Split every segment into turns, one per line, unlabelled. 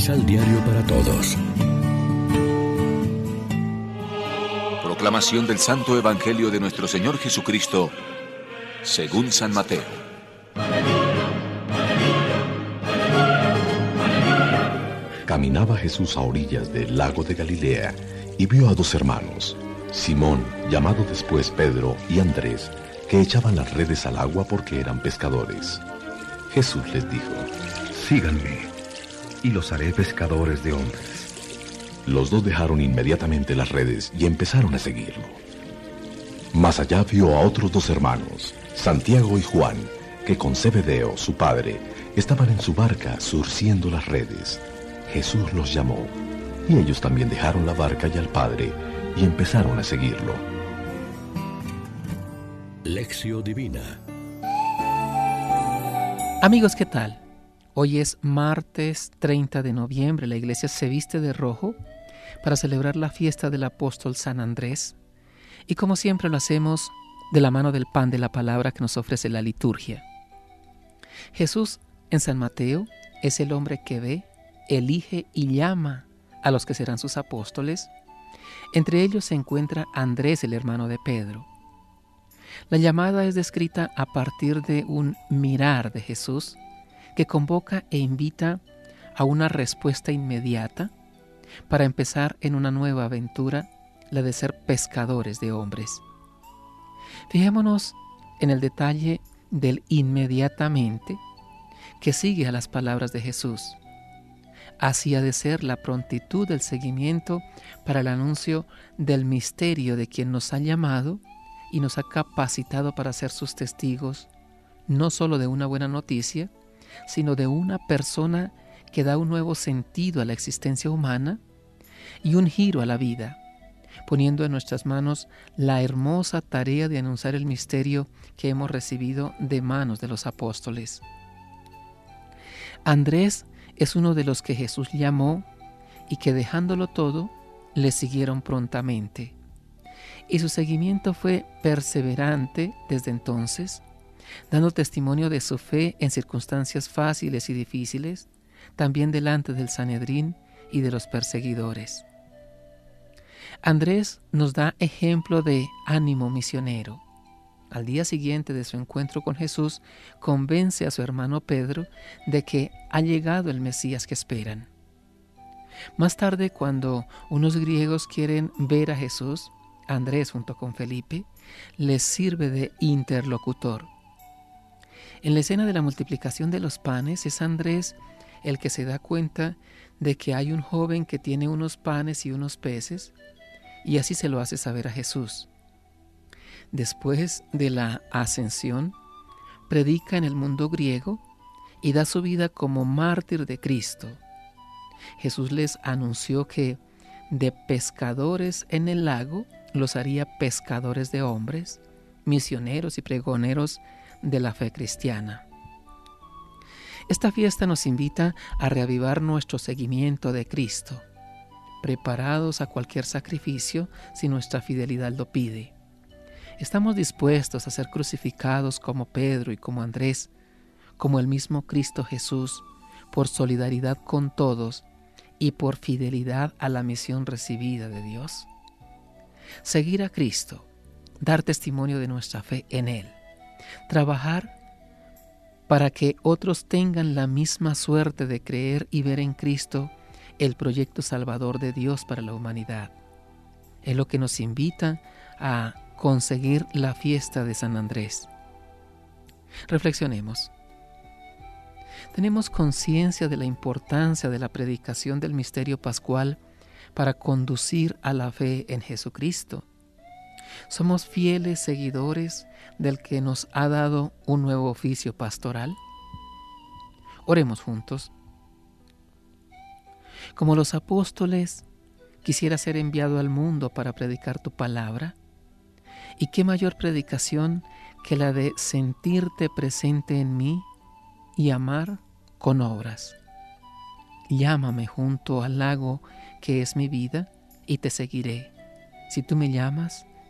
Misal Diario para Todos.
Proclamación del Santo Evangelio de nuestro Señor Jesucristo, según San Mateo.
Caminaba Jesús a orillas del lago de Galilea y vio a dos hermanos, Simón, llamado después Pedro, y Andrés, que echaban las redes al agua porque eran pescadores. Jesús les dijo,
Síganme, y los haré pescadores de hombres.
Los dos dejaron inmediatamente las redes y empezaron a seguirlo. Más allá vio a otros dos hermanos, Santiago y Juan, que con Zebedeo, su padre, estaban en su barca surciendo las redes. Jesús los llamó, y ellos también dejaron la barca y al padre y empezaron a seguirlo.
Lección Divina
Amigos, ¿qué tal? Hoy es martes 30 de noviembre. La iglesia se viste de rojo para celebrar la fiesta del apóstol San Andrés. Y como siempre lo hacemos de la mano del pan de la palabra que nos ofrece la liturgia. Jesús en San Mateo es el hombre que ve, elige y llama a los que serán sus apóstoles entre ellos se encuentra Andrés, el hermano de Pedro. La llamada es descrita a partir de un mirar de Jesús que convoca e invita a una respuesta inmediata para empezar en una nueva aventura, la de ser pescadores de hombres. Fijémonos en el detalle del inmediatamente que sigue a las palabras de Jesús. Así ha de ser la prontitud del seguimiento para el anuncio del misterio de quien nos ha llamado y nos ha capacitado para ser sus testigos, no solo de una buena noticia, sino de una persona que da un nuevo sentido a la existencia humana y un giro a la vida, poniendo en nuestras manos la hermosa tarea de anunciar el misterio que hemos recibido de manos de los apóstoles. Andrés es uno de los que Jesús llamó y que dejándolo todo, le siguieron prontamente. Y su seguimiento fue perseverante desde entonces, dando testimonio de su fe en circunstancias fáciles y difíciles, también delante del Sanedrín y de los perseguidores. Andrés nos da ejemplo de ánimo misionero. Al día siguiente de su encuentro con Jesús, convence a su hermano Pedro de que ha llegado el Mesías que esperan. Más tarde, cuando unos griegos quieren ver a Jesús, Andrés junto con Felipe les sirve de interlocutor. En la escena de la multiplicación de los panes es Andrés el que se da cuenta de que hay un joven que tiene unos panes y unos peces, y así se lo hace saber a Jesús. Después de la ascensión, predica en el mundo griego y da su vida como mártir de Cristo. Jesús les anunció que de pescadores en el lago los haría pescadores de hombres, misioneros y pregoneros de la fe cristiana. Esta fiesta nos invita a reavivar nuestro seguimiento de Cristo, preparados a cualquier sacrificio si nuestra fidelidad lo pide. Estamos dispuestos a ser crucificados como Pedro y como Andrés, como el mismo Cristo Jesús, por solidaridad con todos y por fidelidad a la misión recibida de Dios. Seguir a Cristo, dar testimonio de nuestra fe en Él, trabajar para que otros tengan la misma suerte de creer y ver en Cristo el proyecto salvador de Dios para la humanidad. Es lo que nos invita a conseguir la fiesta de San Andrés. Reflexionemos. Tenemos conciencia de la importancia de la predicación del misterio pascual para conducir a la fe en Jesucristo. Somos fieles seguidores del que nos ha dado un nuevo oficio pastoral. Oremos juntos. Como los apóstoles, quisiera ser enviado al mundo para predicar tu palabra ¿Y qué mayor predicación que la de sentirte presente en mí y amar con obras? Llámame junto al lago que es mi vida y te seguiré. Si tú me llamas,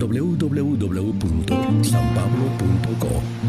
www.sanpablo.co